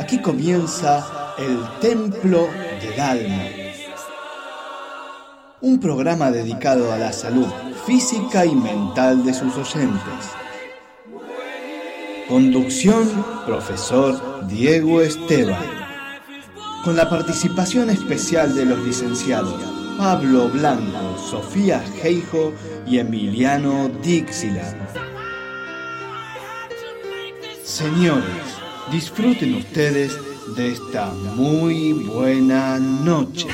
Aquí comienza el Templo del Alma. Un programa dedicado a la salud física y mental de sus oyentes. Conducción, profesor Diego Esteban. Con la participación especial de los licenciados Pablo Blanco, Sofía Geijo y Emiliano Dixieland. Señores, disfruten ustedes de esta muy buena noche.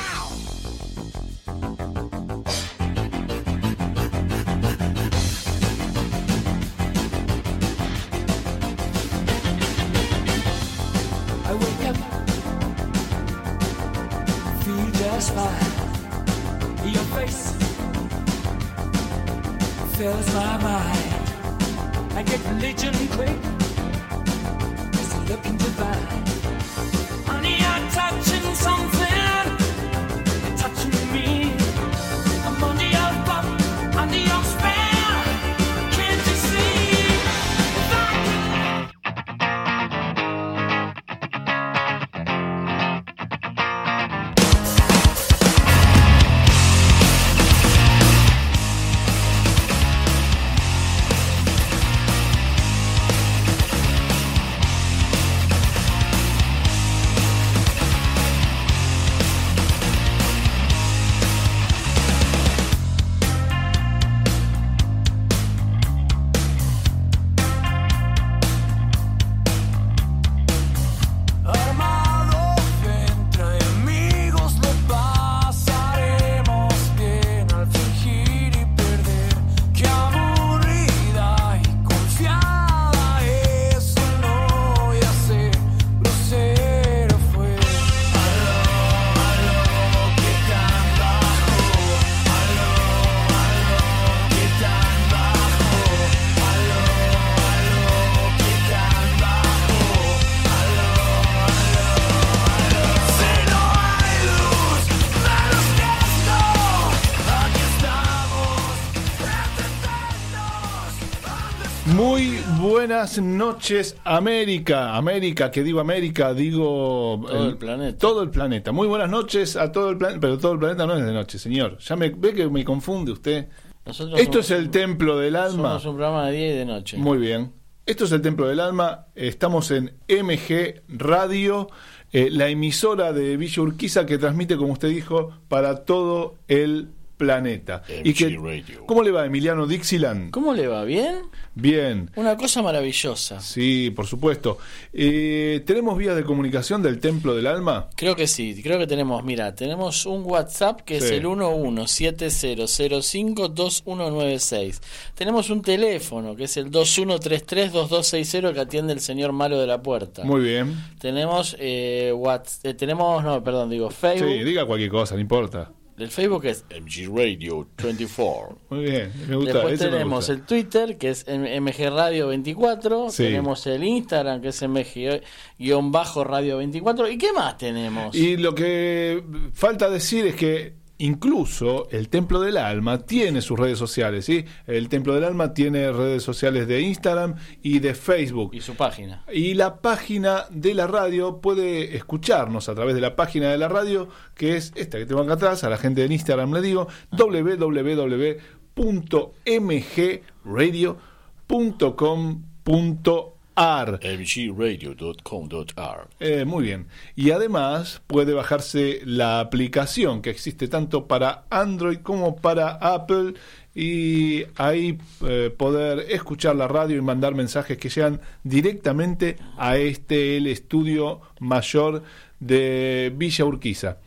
Buenas noches, América. América, que digo América, digo. Todo el planeta. Todo el planeta. Muy buenas noches a todo el planeta. Pero todo el planeta no es de noche, señor. Ya me ve que me confunde usted. Nosotros Esto somos es el templo del alma. Somos un programa de día y de noche. Muy bien. Esto es el Templo del Alma. Estamos en MG Radio, eh, la emisora de Villa Urquiza que transmite, como usted dijo, para todo el planeta. MG que, Radio. ¿Cómo le va, Emiliano Dixieland? ¿Cómo le va? ¿Bien? Bien. Una cosa maravillosa. Sí, por supuesto. Eh, ¿Tenemos vías de comunicación del Templo del Alma? Creo que sí, creo que tenemos, mira, tenemos un WhatsApp que es el 1170052196. Tenemos un teléfono que es el 21332260 que atiende el señor malo de la puerta. Muy bien. Tenemos eh, Whats- eh, tenemos no, perdón, digo Facebook. Sí, diga cualquier cosa, no importa. El Facebook es MG Radio 24. Muy bien, me gusta. Después ese me tenemos gusta. el Twitter, que es MG Radio 24. Sí. Tenemos el Instagram, que es MG-Radio 24. ¿Y qué más tenemos? Y lo que falta decir es que incluso el Templo del Alma tiene sus redes sociales, ¿sí? El Templo del Alma tiene redes sociales de Instagram y de Facebook. Y su página. Y la página de la radio puede escucharnos a través de la página de la radio, que es esta que tengo acá atrás, a la gente en Instagram le digo, www.mgradio.com.ar. mgradio.com.ar Eh, muy bien. Y además puede bajarse la aplicación que existe tanto para Android como para Apple y ahí eh, poder escuchar la radio y mandar mensajes que llegan directamente a este el estudio mayor de Villa Urquiza.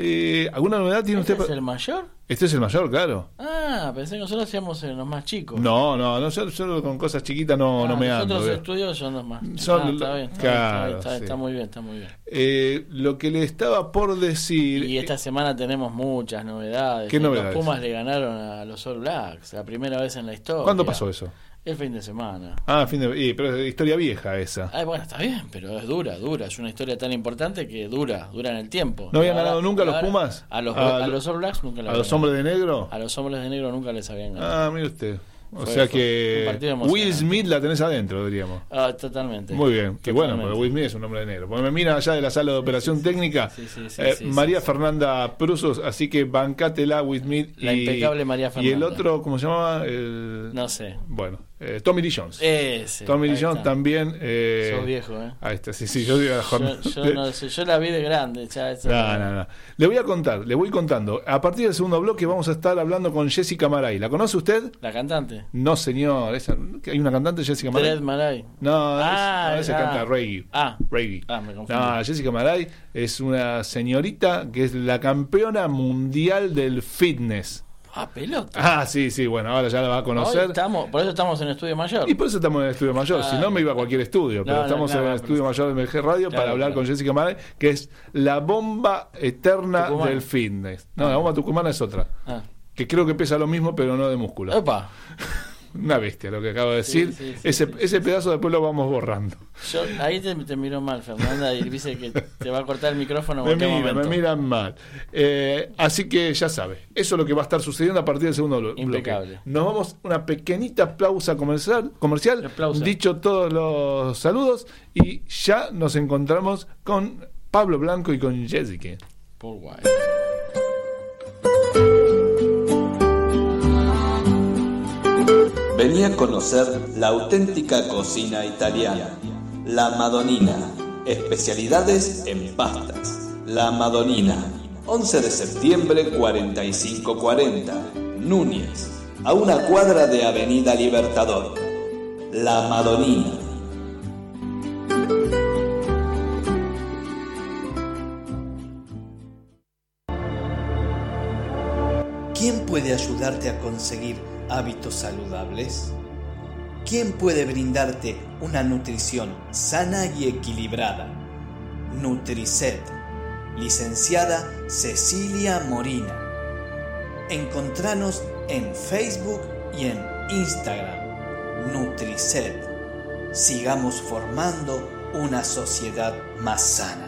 Eh, ¿Alguna novedad tiene ¿Este usted? es pa- el mayor? Este es el mayor, claro. Ah, pensé que nosotros hacíamos en los más chicos. No, no, no yo, yo con cosas chiquitas no, Ah, no me los ando. otros ¿ve? estudios son los más. Son Ah, está bien, está, claro, bien, está, bien, sí. está muy bien, está muy bien. Eh, lo que le estaba por decir... Y esta semana tenemos muchas novedades. ¿Qué Eh, novedades? Los Pumas le ganaron a los All Blacks, la primera vez en la historia. ¿Cuándo pasó eso? El fin de semana. Ah, fin de... y, pero es historia vieja esa. Bueno, está bien, pero es dura, dura. Es una historia tan importante que dura, dura en el tiempo. ¿No habían Ahora- ganado nunca los ahora- Pumas? A los, A a lo- los All Blacks nunca les ¿A los hombres de negro? A los hombres de negro nunca les habían ganado. Ah, mire usted. O Fue- sea que Will. Smith la tenés adentro, diríamos. Ah, totalmente. Muy bien, y bueno, Totalmente. porque Will Smith es un hombre de negro. Porque me mira allá de la sala de operación técnica, Sí, sí, sí, eh, sí, María sí, Fernanda Prusos, así que bancátela Will Smith. La impecable María Y el Fernanda. otro, ¿cómo se llama? El, No sé. Bueno, eh, Tommy Lee Jones. Ese. Tommy Lee Jones está. también. Eh, Sos viejo, ¿eh? Ahí está, sí, sí, yo digo. Yo, yo no la vi de grande. Ya, eso- No, no, no. Le voy a contar, le voy contando. A partir del segundo bloque vamos a estar hablando con Jessica Maray. ¿La conoce usted? La cantante. No, señor. Esa, ¿Hay una cantante, Jessica Maray? Dred Maray. No, Ah, es, no, esa ah. canta reggae. Ah. reggae. Ah, me confundí. No, Jessica Maray es una señorita que es la campeona mundial del fitness. Ah, pelota. Ah, sí, sí, bueno, ahora ya la va a Hoy conocer. estamos, por eso estamos en estudio mayor. Y por eso estamos en el estudio mayor. Si no, me iba a cualquier estudio. Pero No, no, estamos en el estudio mayor de MG Radio para hablar claro. con Jessica Maray, que es la bomba eterna del fitness. No, la bomba tucumana es otra. Ah. Que creo que pesa lo mismo, pero no de músculo. Opa. Una bestia lo que acabo de decir. Sí, sí, sí, ese ese pedazo después lo vamos borrando. Yo, ahí te, te miró mal, Fernanda, y dice que te va a cortar el micrófono Me me miran mal. Eh, así que ya sabe, eso es lo que va a estar sucediendo a partir del segundo blo- bloque. Impecable. Nos vamos a una pequeñita pausa comercial, comercial dicho todos los saludos, y ya nos encontramos con Pablo Blanco y con Jessica. Por guay. Vení a conocer la auténtica cocina italiana. La Madonina. Especialidades en pastas. La Madonina. 11 de septiembre 4540. Núñez. A una cuadra de Avenida Libertador. La Madonina. ¿Quién puede ayudarte a conseguir hábitos saludables? ¿Quién puede brindarte una nutrición sana y equilibrada? Nutricet, licenciada Cecilia Morina. Encontranos en Facebook y en Instagram. Nutricet. Sigamos formando una sociedad más sana.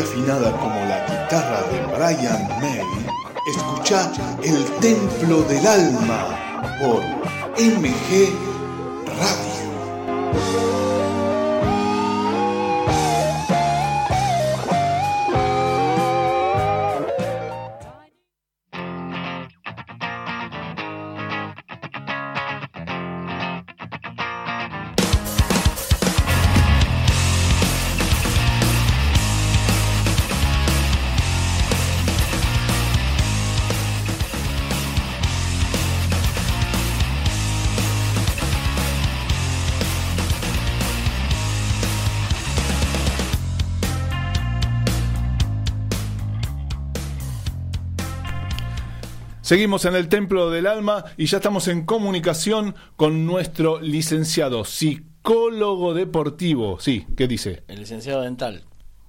Afinada como la guitarra de Brian May, escucha El Templo del Alma por MG Radio. Seguimos en el Templo del Alma y ya estamos en comunicación con nuestro licenciado psicólogo deportivo. Sí, ¿qué dice? El licenciado dental.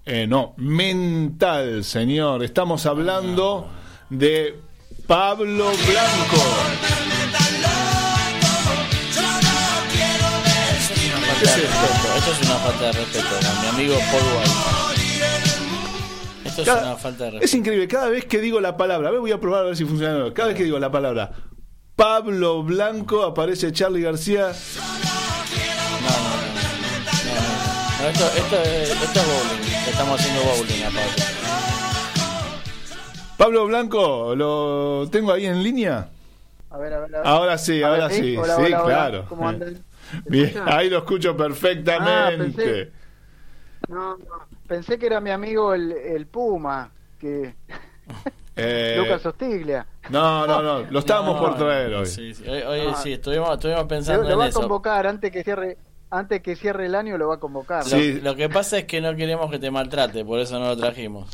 Eh, no, mental, señor. Estamos hablando de Pablo Blanco. Esto es una falta de respeto a mi amigo Paul White. Esto es Cada- una falta de es respeto. increíble, cada vez que digo la palabra, a ver, voy a probar a ver si funciona. Cada vez que digo la palabra Pablo Blanco aparece Charlie García. No, no, no. no, no. No, esto, esto, es, esto es bowling. Estamos haciendo bowling a Pablo. Pablo Blanco, ¿lo tengo ahí en línea? A ver, a ver, a ver. Ahora sí, A ver, ahora sí, Hola, sí, hola, hola. claro. ¿Cómo andan? ¿Me Bien, ahí lo escucho Ah, perfectamente. pensé- No, no, pensé que era mi amigo el, el Puma, que Eh, Lucas Ostiglia. no, no, no, lo estábamos No, por traer hoy. Sí, sí. Hoy, hoy Ah. sí, estuvimos, estuvimos Lo, pensando lo en va a convocar antes que cierre antes que cierre el año lo va a convocar. Lo, Sí. lo que pasa es que no queremos que te maltrate, por eso no lo trajimos.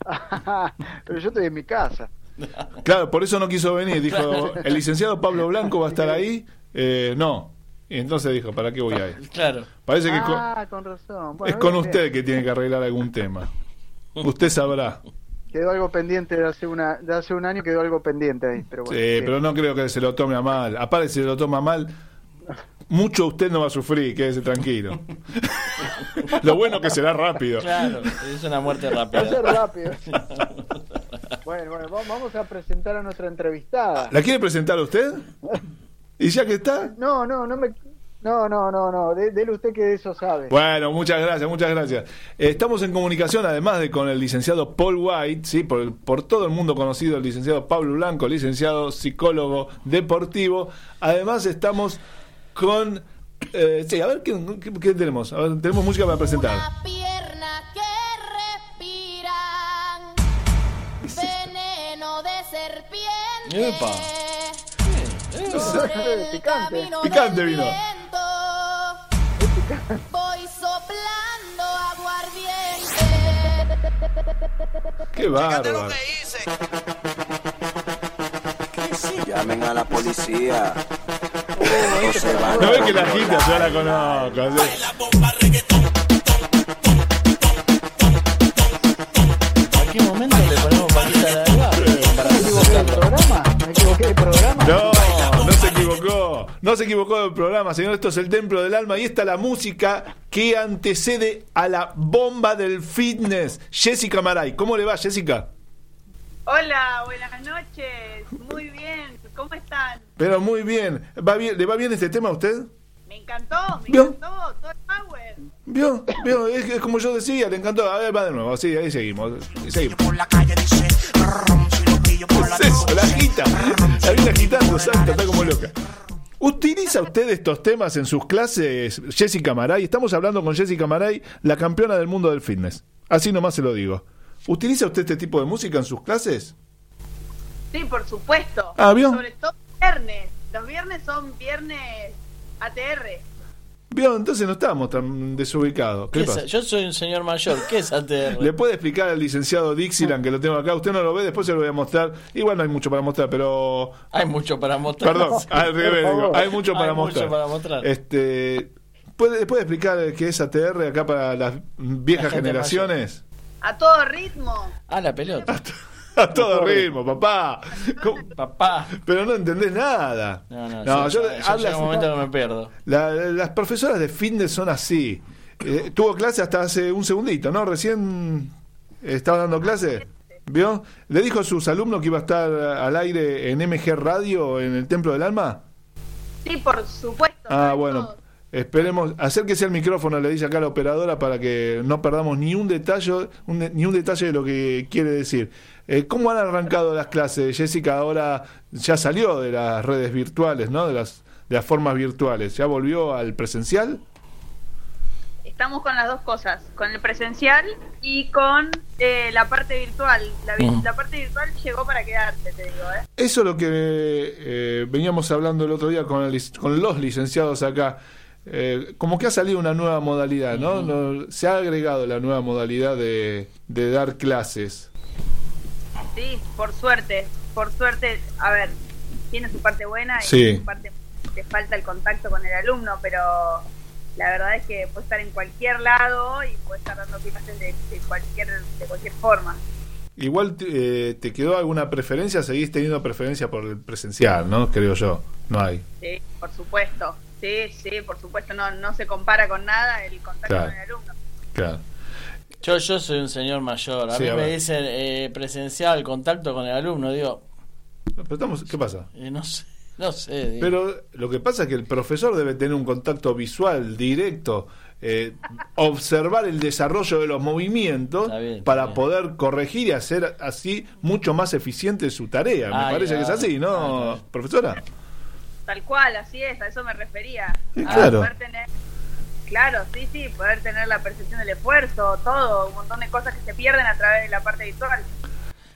Pero yo estoy en mi casa. Claro, por eso no quiso venir. Dijo, el licenciado Pablo Blanco va a estar ahí. Eh, no. Y entonces dijo, ¿para qué voy a ir? Claro. Parece que con- Ah, con razón. es con usted que tiene que arreglar algún tema. Usted sabrá. Quedó algo pendiente de hace una de hace un año quedó algo pendiente ahí, pero bueno. Sí, sí. pero no creo que se lo tome a mal. Aparte, si se lo toma mal, mucho usted no va a sufrir, quédese tranquilo. lo bueno que será rápido. Claro, es una muerte Va a ser rápida. rápido. bueno, bueno, vamos- vamos a presentar a nuestra entrevistada. ¿La quiere presentar usted? ¿Y ya que está? No, no, no me No, no, no, no, de- dele usted que de eso sabe. Bueno, muchas gracias, muchas gracias. Estamos en comunicación además de con el licenciado Paul White, sí, por, por todo el mundo conocido, el licenciado Pablo Blanco, licenciado psicólogo deportivo. Además estamos con... eh, sí, a ver, ¿qué, qué- qué tenemos? A ver, tenemos música para presentar. Una pierna que respiran veneno de serpiente. Epa. Picante. Picante vino. viento, Voy soplando aguardiente. Qué bárbaro. Llamen a la policía. No ves que la agita, yo la conozco. sí. ¿A qué momento le ponemos del barrio? Para ¿Me equivoqué de programa? ¿Me equivoqué de programa? No, no se equivocó. Del programa, señor. Esto es el Templo del Alma y esta es la música que antecede a la bomba del fitness. Jessica Maray. ¿Cómo le va, Jessica? Hola, buenas noches. Muy bien. ¿Cómo están? Pero muy bien. ¿Va bien ¿Le va bien este tema a usted? Me encantó, me ¿Vio? encantó. Todo el power. ¿Vio? ¿Vio? Es, es como yo decía, le encantó. A ver, va de nuevo. Sí, ahí seguimos. Y seguimos. ¿Qué es eso? La agita. La viene agitando, salta, está como loca. ¿Utiliza usted estos temas en sus clases, Jessica Maray? Estamos hablando con Jessica Maray, la campeona del mundo del fitness. Así nomás se lo digo. ¿Utiliza usted este tipo de música en sus clases? Sí, por supuesto. Ah, ¿vio? Sobre todo viernes. Los viernes son viernes ATR. Vio, entonces no estamos tan desubicados. ¿Qué ¿Qué es- pasa? Yo soy un señor mayor. ¿Qué es ATR? ¿Le puede explicar al licenciado Dixieland que lo tengo acá? Usted no lo ve, después se lo voy a mostrar. Igual no hay mucho para mostrar, pero Hay mucho para mostrar. Perdón, al revés, digo, hay mucho para Hay mucho mostrar. para mostrar. Este, ¿puede, ¿Puede explicar qué es ATR acá para las viejas La generaciones? A todo ritmo. Ah, la pelota. A todo ritmo, papá. ¿Cómo? Papá. Pero no entendés nada. No, no, yo, yo, yo hablas- llega un momento que me pierdo. la- las profesoras de fitness son así. Eh, tuvo clase hasta hace un segundito, ¿no? Recién estaba dando clase. ¿Vio? ¿Le dijo a sus alumnos que iba a estar al aire en MG Radio en el Templo del Alma? Sí, por supuesto. Ah, bueno. todo. Esperemos, acérquese al micrófono, le dice acá la operadora, para que no perdamos ni un detalle, un ni un detalle de lo que quiere decir. Eh, ¿Cómo han arrancado las clases? Jessica ahora ya salió de las redes virtuales, ¿no? De las, de las formas virtuales. ¿Ya volvió al presencial? Estamos con las dos cosas, con el presencial y con eh, la parte virtual. La, vi- Mm. la parte virtual llegó para quedarse, te digo, ¿eh? Eso es lo que eh, veníamos hablando el otro día con, el lic- con los licenciados acá. Eh, como que ha salido una nueva modalidad, ¿no? No- se ha agregado la nueva modalidad de, de dar clases. Sí, por suerte. por suerte, a ver, tiene su parte buena y Sí. su parte te falta el contacto con el alumno, pero la verdad es que puede estar en cualquier lado y puede estar dando clases de, de cualquier de cualquier forma. Igual eh, te quedó alguna preferencia, seguís teniendo preferencia por el presencial, ¿no? Creo yo. No hay. Sí, por supuesto. Sí, sí, por supuesto, no no se compara con nada el contacto Claro. con el alumno. Claro. Yo, yo soy un señor mayor. A Sí, mí a me dicen eh, presencial, contacto con el alumno. Digo, Pero estamos, ¿Qué pasa? eh, no sé, no sé. digo. Pero lo que pasa es que el profesor debe tener un contacto visual directo, eh, observar el desarrollo de los movimientos para poder corregir y hacer así mucho más eficiente su tarea. Me parece que es así, ¿no, profesora? Tal cual, así es, a eso me refería. Sí, A claro. poder tener, claro, sí, sí, poder tener la percepción del esfuerzo, todo, un montón de cosas que se pierden a través de la parte visual.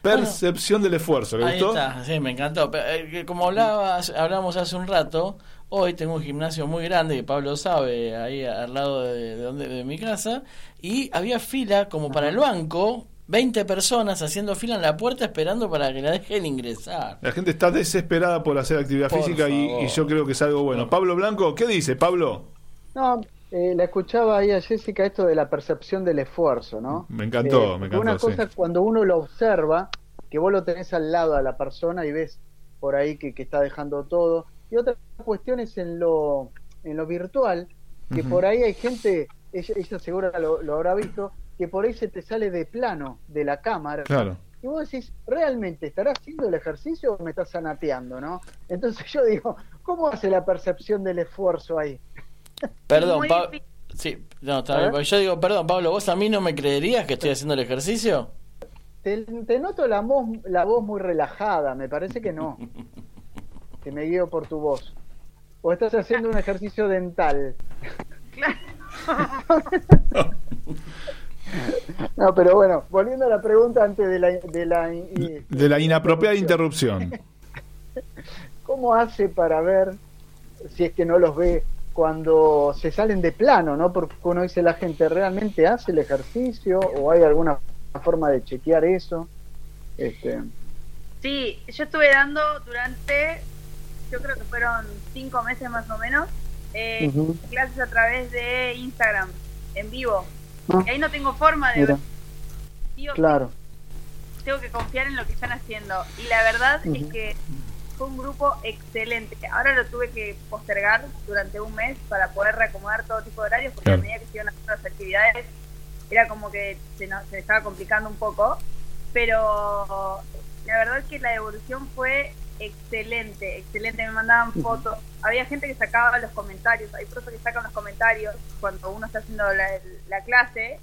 Percepción del esfuerzo, ¿le Ahí gustó? está, sí, me encantó. Eh, como hablabas, hablamos hace un rato, hoy tengo un gimnasio muy grande que Pablo sabe, ahí al lado de, de donde, de mi casa, y había fila como para el banco, 20 personas haciendo fila en la puerta esperando para que la dejen ingresar. La gente está desesperada por hacer actividad Por física y, y yo creo que es algo bueno. Pablo Blanco, ¿qué dice Pablo? No, eh, la escuchaba ahí a Jessica esto de la percepción del esfuerzo, ¿no? Me encantó, Eh, me Una encantó. sí. cosa es cuando uno lo observa, que vos lo tenés al lado a la persona y ves por ahí que, que está dejando todo. Y otra cuestión es en lo, en lo virtual, que por ahí hay gente, ella, ella seguro lo, lo habrá visto, que por ahí se te sale de plano de la cámara. Claro. Y vos decís, ¿realmente estará haciendo el ejercicio o me estás sanateando, no? Entonces yo digo, ¿cómo hace la percepción del esfuerzo ahí? Perdón, Pablo. Sí, no, está bien, porque yo digo, perdón, Pablo, ¿vos a mí no me creerías que estoy haciendo el ejercicio? Te, te noto la voz, la voz muy relajada, me parece que no. Que me guío por tu voz. O estás haciendo un ejercicio dental. No, pero bueno, volviendo a la pregunta antes de la... De la y- De la inapropiada interrupción. ¿Cómo hace para ver, si es que no los ve, cuando se salen de plano, ¿no? Porque uno dice, la gente realmente hace el ejercicio o hay alguna forma de chequear eso. Este, Sí, yo estuve dando durante, yo creo que fueron cinco meses más o menos, eh, clases a través de Instagram, en vivo. Ah. Y ahí no tengo forma de ver. claro. tengo que confiar en lo que están haciendo. Y la verdad es que fue un grupo excelente. Ahora lo tuve que postergar durante un mes para poder reacomodar todo tipo de horarios, porque Claro. a medida que se iban haciendo las actividades, era como que se, nos, se estaba complicando un poco. Pero la verdad es que la evolución fue excelente, excelente. Me mandaban fotos. Había gente que sacaba los comentarios. Hay profes que sacan los comentarios cuando uno está haciendo la, la clase.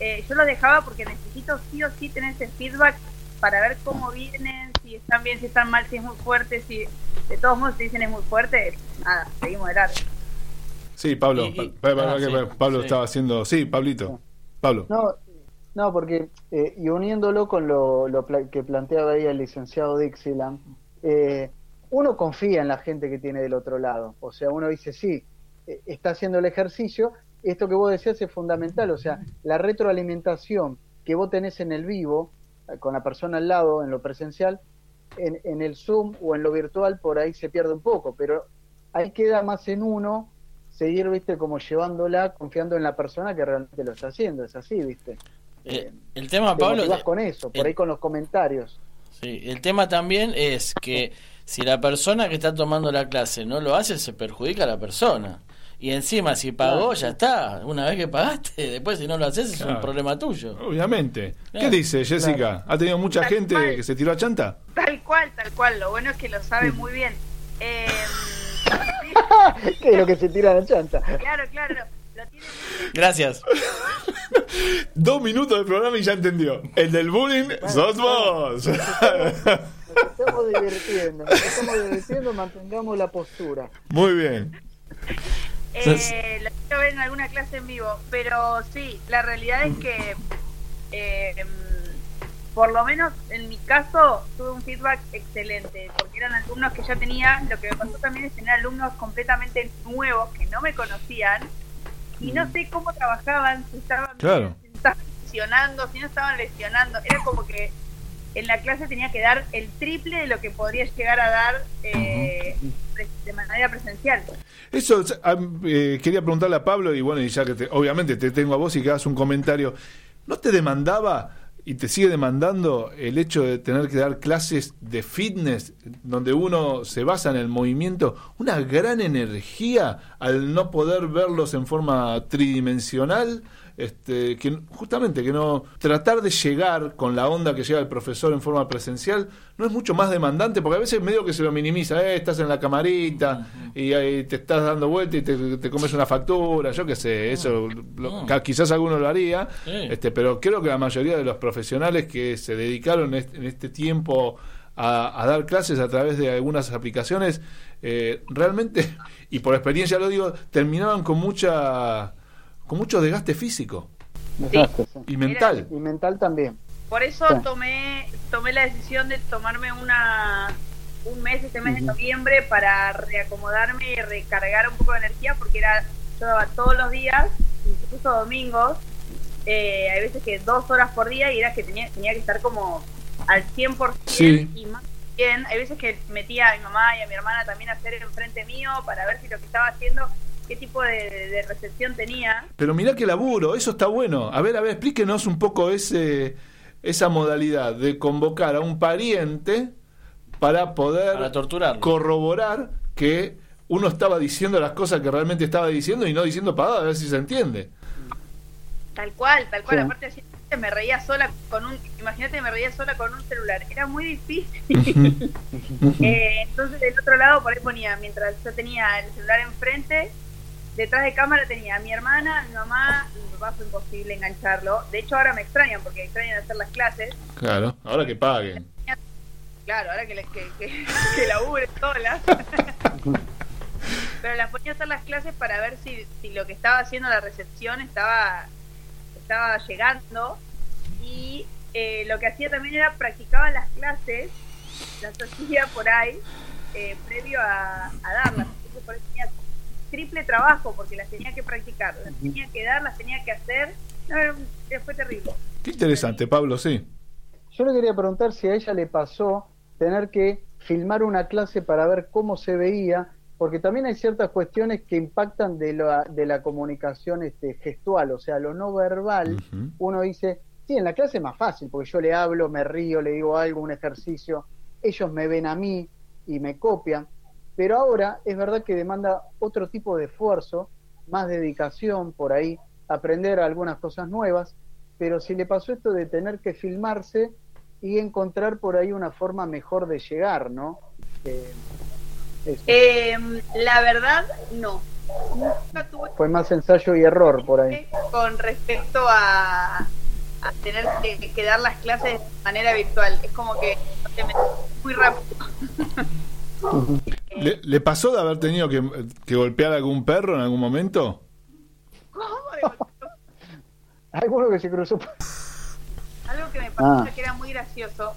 Eh, yo los dejaba porque necesito sí o sí tener ese feedback para ver cómo vienen, si están bien, si están mal, si es muy fuerte, si de todos modos te dicen es muy fuerte, nada, seguimos de largo. Sí, Pablo. Y- y- Pa- pa- ah, que sí, pa- Pablo sí. estaba haciendo. Sí, Pablito. Pablo. No, no porque, eh, y uniéndolo con lo, lo pla- que planteaba ahí el licenciado Dixieland, eh, uno confía en la gente que tiene del otro lado. O sea, uno dice, sí, eh, está haciendo el ejercicio. Esto que vos decías es fundamental. O sea, la retroalimentación que vos tenés en el vivo, con la persona al lado, en lo presencial, en, en el Zoom o en lo virtual, por ahí se pierde un poco. Pero ahí queda más en uno seguir, viste, como llevándola, confiando en la persona que realmente lo está haciendo. Es así, viste. Eh, el tema, Te Pablo, con eso, por el- ahí con los comentarios. Sí, el tema también es que si la persona que está tomando la clase no lo hace, se perjudica a la persona. Y encima, si pagó, Claro. ya está. Una vez que pagaste, después si no lo haces, es un Claro. problema tuyo. Obviamente. ¿Qué Claro. dice Jessica? ¿Ha tenido mucha Tal gente cual. que se tiró a chanta? Tal cual, tal cual, lo bueno es que lo sabe muy bien. Eh, que es lo que se tira la chanta. claro, claro, lo tiene Gracias. Dos minutos de programa y ya entendió. El del bullying sos vos. Nos estamos divirtiendo, nos estamos divirtiendo, mantengamos la postura. Muy bien. Eh, lo quiero ver en alguna clase en vivo, pero sí, la realidad es que eh, mm, por lo menos en mi caso tuve un feedback excelente, porque eran alumnos que ya tenía, lo que me pasó también es tener alumnos completamente nuevos que no me conocían y no sé cómo trabajaban, si estaban, Claro. si estaban lesionando, si no estaban lesionando, era como que en la clase tenía que dar el triple de lo que podría llegar a dar eh, de manera presencial. Eso ah, eh, quería preguntarle a Pablo y bueno, y ya que te- obviamente te tengo a vos y que hagas un comentario, ¿no te demandaba y te sigue demandando el hecho de tener que dar clases de fitness donde uno se basa en el movimiento, una gran energía al no poder verlos en forma tridimensional? Este, que justamente que no tratar de llegar con la onda que llega el profesor en forma presencial no es mucho más demandante porque a veces medio que se lo minimiza eh, estás en la camarita y ahí te estás dando vuelta y te, te comes una factura yo qué sé eso lo- quizás alguno lo haría este pero creo que la mayoría de los profesionales que se dedicaron en este tiempo a, a dar clases a través de algunas aplicaciones eh, realmente y por experiencia lo digo terminaban con mucha con mucho desgaste físico sí. y mental. Y mental también. Por eso Sí. tomé tomé la decisión de tomarme una un mes, este mes de noviembre, para reacomodarme y recargar un poco de energía, porque era yo daba todos los días, incluso domingos, eh, hay veces que dos horas por día y era que tenía, tenía que estar como al 100% Sí. y más bien. Hay veces que metía a mi mamá y a mi hermana también a hacer enfrente mío para ver si lo que estaba haciendo, qué tipo de, de recepción tenía. Pero mirá qué laburo, eso está bueno. A ver, a ver, explíquenos un poco ese esa modalidad de convocar a un pariente para poder Para torturarlo. corroborar que uno estaba diciendo las cosas que realmente estaba diciendo y no diciendo pagada, a ver si se entiende. Tal cual, tal cual. Sí. Aparte, así, me reía sola con un. Imagínate, me reía sola con un celular. Era muy difícil. Eh, entonces, del otro lado, por ahí ponía, mientras yo tenía el celular enfrente, detrás de cámara tenía a mi hermana, a mi mamá, y mi papá fue imposible engancharlo. De hecho, ahora me extrañan porque extrañan hacer las clases. Claro, ahora que paguen. Claro, ahora que, que, que, que labure sola. Pero las ponía a hacer las clases para ver si, si lo que estaba haciendo la recepción estaba, estaba llegando. Y eh, lo que hacía también era practicaba las clases, las hacía por ahí, eh, previo a, a darlas. Entonces por eso tenía triple trabajo, porque las tenía que practicar, las tenía que dar, las tenía que hacer. No, era un- fue terrible. Qué interesante, Pablo, sí. Yo le quería preguntar si a ella le pasó tener que filmar una clase para ver cómo se veía, porque también hay ciertas cuestiones que impactan de la, de la comunicación este, gestual, o sea, lo no verbal. Uno dice, sí, en la clase es más fácil, porque yo le hablo, me río, le digo algo, un ejercicio, ellos me ven a mí y me copian, pero ahora es verdad que demanda otro tipo de esfuerzo, más dedicación por ahí, aprender algunas cosas nuevas, pero si le pasó esto de tener que filmarse y encontrar por ahí una forma mejor de llegar, ¿no? Eh. Eh, la verdad, no. Nunca tuve Fue más ensayo y error por ahí. con respecto a, a tener que, que dar las clases de manera virtual. Es como que muy rápido. ¿Le, le pasó de haber tenido que, que golpear a algún perro en algún momento? Alguno que se cruzó. Algo que me pasó Ah. que era muy gracioso.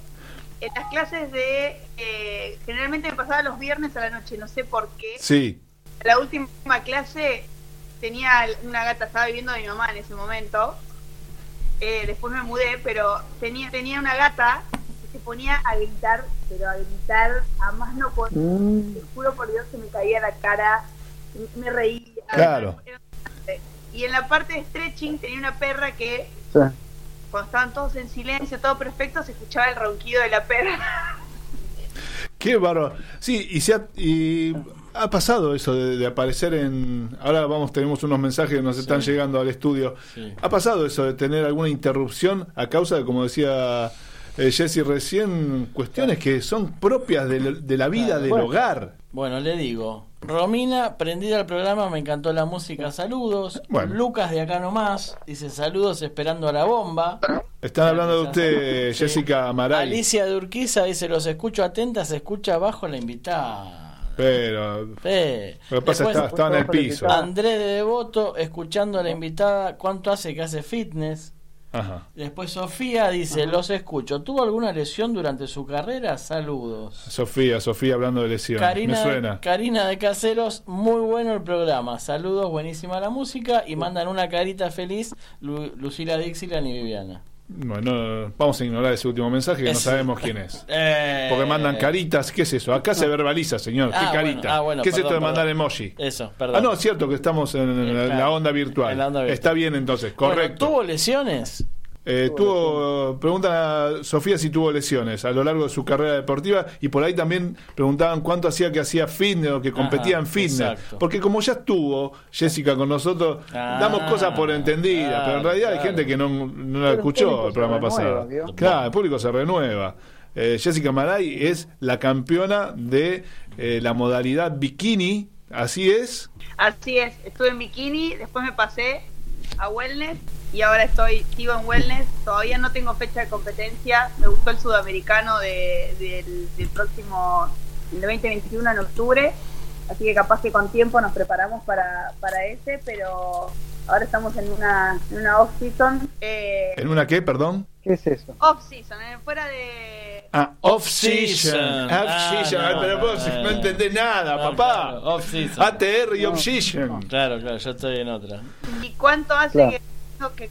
En las clases de... eh, generalmente me pasaba los viernes a la noche, no sé por qué. Sí. La última clase tenía una gata, estaba viviendo mi mamá en ese momento. Eh, después me mudé, pero tenía, tenía una gata se ponía a gritar, pero a gritar a más no poder. Mm. Te juro por Dios que me caía la cara, me reía. Claro. Y en la parte de stretching tenía una perra que Sí. cuando estaban todos en silencio, todo perfecto, se escuchaba el ronquido de la perra. Qué bárbaro. Sí, y, se ha, y ha pasado eso de, de aparecer en... Ahora vamos, tenemos unos mensajes que nos están llegando al estudio. Sí. Ha pasado eso de tener alguna interrupción a causa de, como decía eh, Jesse recién, cuestiones que son propias de, de la vida Claro. del Bueno. hogar. Bueno, le digo. Romina, prendida al programa, me encantó la música, saludos. Bueno. Lucas de acá nomás, dice saludos esperando a la bomba. Están hablando de usted, Sí. Jessica Amaral. Alicia de Urquiza dice, los escucho atentas, se escucha abajo la invitada. Pero... Sí. Lo que pasa estaba en el piso. Andrés de Devoto, escuchando a la invitada, ¿cuánto hace que hace fitness? Ajá. Después Sofía dice, los escucho. ¿Tuvo alguna lesión durante su carrera? Saludos. Sofía, Sofía hablando de lesión. Karina, Me suena. Karina de Caseros, muy bueno el programa. Saludos, buenísima la música. Y mandan una carita feliz Lu- Lucila Dixieland y Viviana. Bueno, vamos a ignorar ese último mensaje que no sabemos quién es. Eh, Porque mandan caritas, ¿qué es eso? Acá se verbaliza, señor. ¿Qué Ah, carita? bueno, ah, bueno, ¿Qué es esto perdón, de mandar perdón. emoji? Eso, perdón. Ah, no, es cierto que estamos en, en la- claro. la onda virtual. En la onda virtual. Está bien entonces, Bueno, correcto. ¿Tuvo lesiones? Eh, tuvo, preguntan a Sofía si tuvo lesiones a lo largo de su carrera deportiva y por ahí también preguntaban cuánto hacía que hacía fitness o que competía Ajá, en fitness. exacto. Porque como ya estuvo Jessica con nosotros, Ah, damos cosas por entendidas, claro, pero en realidad hay gente que no, no la escuchó el programa renueva, pasado. Claro, el público se renueva. Eh, Jessica Maray es la campeona de eh, la modalidad bikini, así es. Así es, estuve en bikini, después me pasé a wellness y ahora estoy, sigo en wellness. Todavía no tengo fecha de competencia. Me gustó el sudamericano de- del, del próximo, el de 2021 en octubre. Así que capaz que con tiempo nos preparamos para, para ese, pero ahora estamos en una, en una off-season. Eh, ¿En una qué, perdón? ¿Qué es eso? off-season, eh, fuera de... Ah, off-season. Off-season. Off-season. Ah, no, pero vos no, no, no. entendés nada, No, papá. claro, off-season. ATR y off-season. Claro, claro, yo estoy en otra. ¿Y cuánto hace Claro. que, que